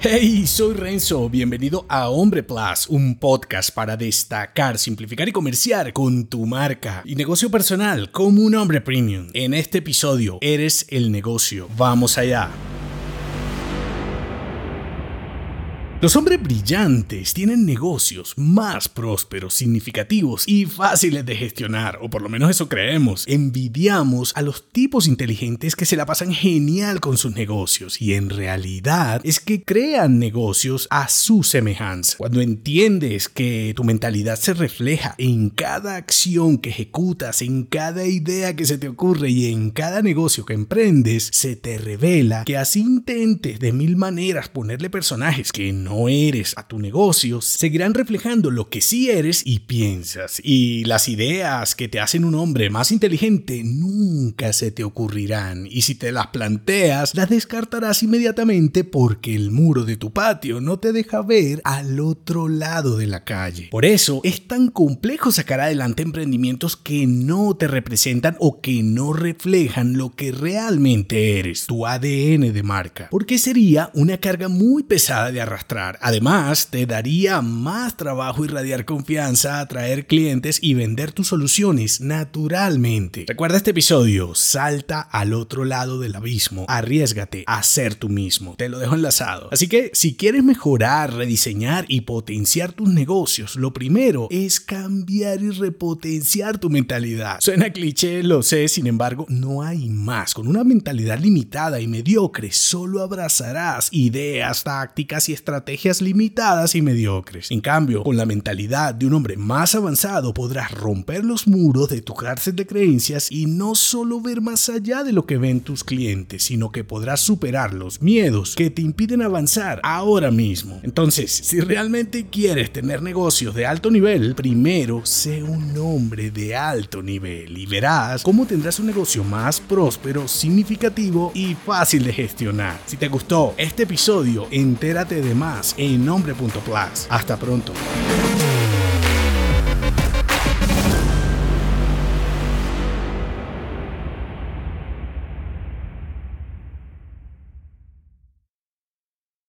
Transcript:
Hey, soy Renzo, bienvenido a Hombre Plus, un podcast para destacar, simplificar y comerciar con tu marca y negocio personal como un hombre premium. En este episodio, eres el negocio. Vamos allá. Los hombres brillantes tienen negocios más prósperos, significativos y fáciles de gestionar, o por lo menos eso creemos. Envidiamos a los tipos inteligentes que se la pasan genial con sus negocios y en realidad es que crean negocios a su semejanza. Cuando entiendes que tu mentalidad se refleja en cada acción que ejecutas, en cada idea que se te ocurre y en cada negocio que emprendes, se te revela que así intentes de mil maneras ponerle personajes que no no eres a tu negocio seguirán reflejando lo que sí eres y piensas. Y las ideas que te hacen un hombre más inteligente nunca se te ocurrirán. Y si te las planteas, las descartarás inmediatamente porque el muro de tu patio no te deja ver al otro lado de la calle. Por eso es tan complejo sacar adelante emprendimientos que no te representan o que no reflejan lo que realmente eres, tu ADN de marca. Porque sería una carga muy pesada de arrastrar Además, te daría más trabajo irradiar confianza, atraer clientes y vender tus soluciones naturalmente. Recuerda este episodio, salta al otro lado del abismo, arriesgate a ser tú mismo. Te lo dejo enlazado. Así que si quieres mejorar, rediseñar y potenciar tus negocios, lo primero es cambiar y repotenciar tu mentalidad. Suena cliché, lo sé, sin embargo, no hay más. Con una mentalidad limitada y mediocre, solo abrazarás ideas, tácticas y estrategias estrategias limitadas y mediocres. En cambio, con la mentalidad de un hombre más avanzado podrás romper los muros de tu cárcel de creencias y no solo ver más allá de lo que ven tus clientes, sino que podrás superar los miedos que te impiden avanzar ahora mismo. Entonces, si realmente quieres tener negocios de alto nivel, primero sé un hombre de alto nivel y verás cómo tendrás un negocio más próspero, significativo y fácil de gestionar. Si te gustó este episodio, entérate de más en nombre.plus. Hasta pronto.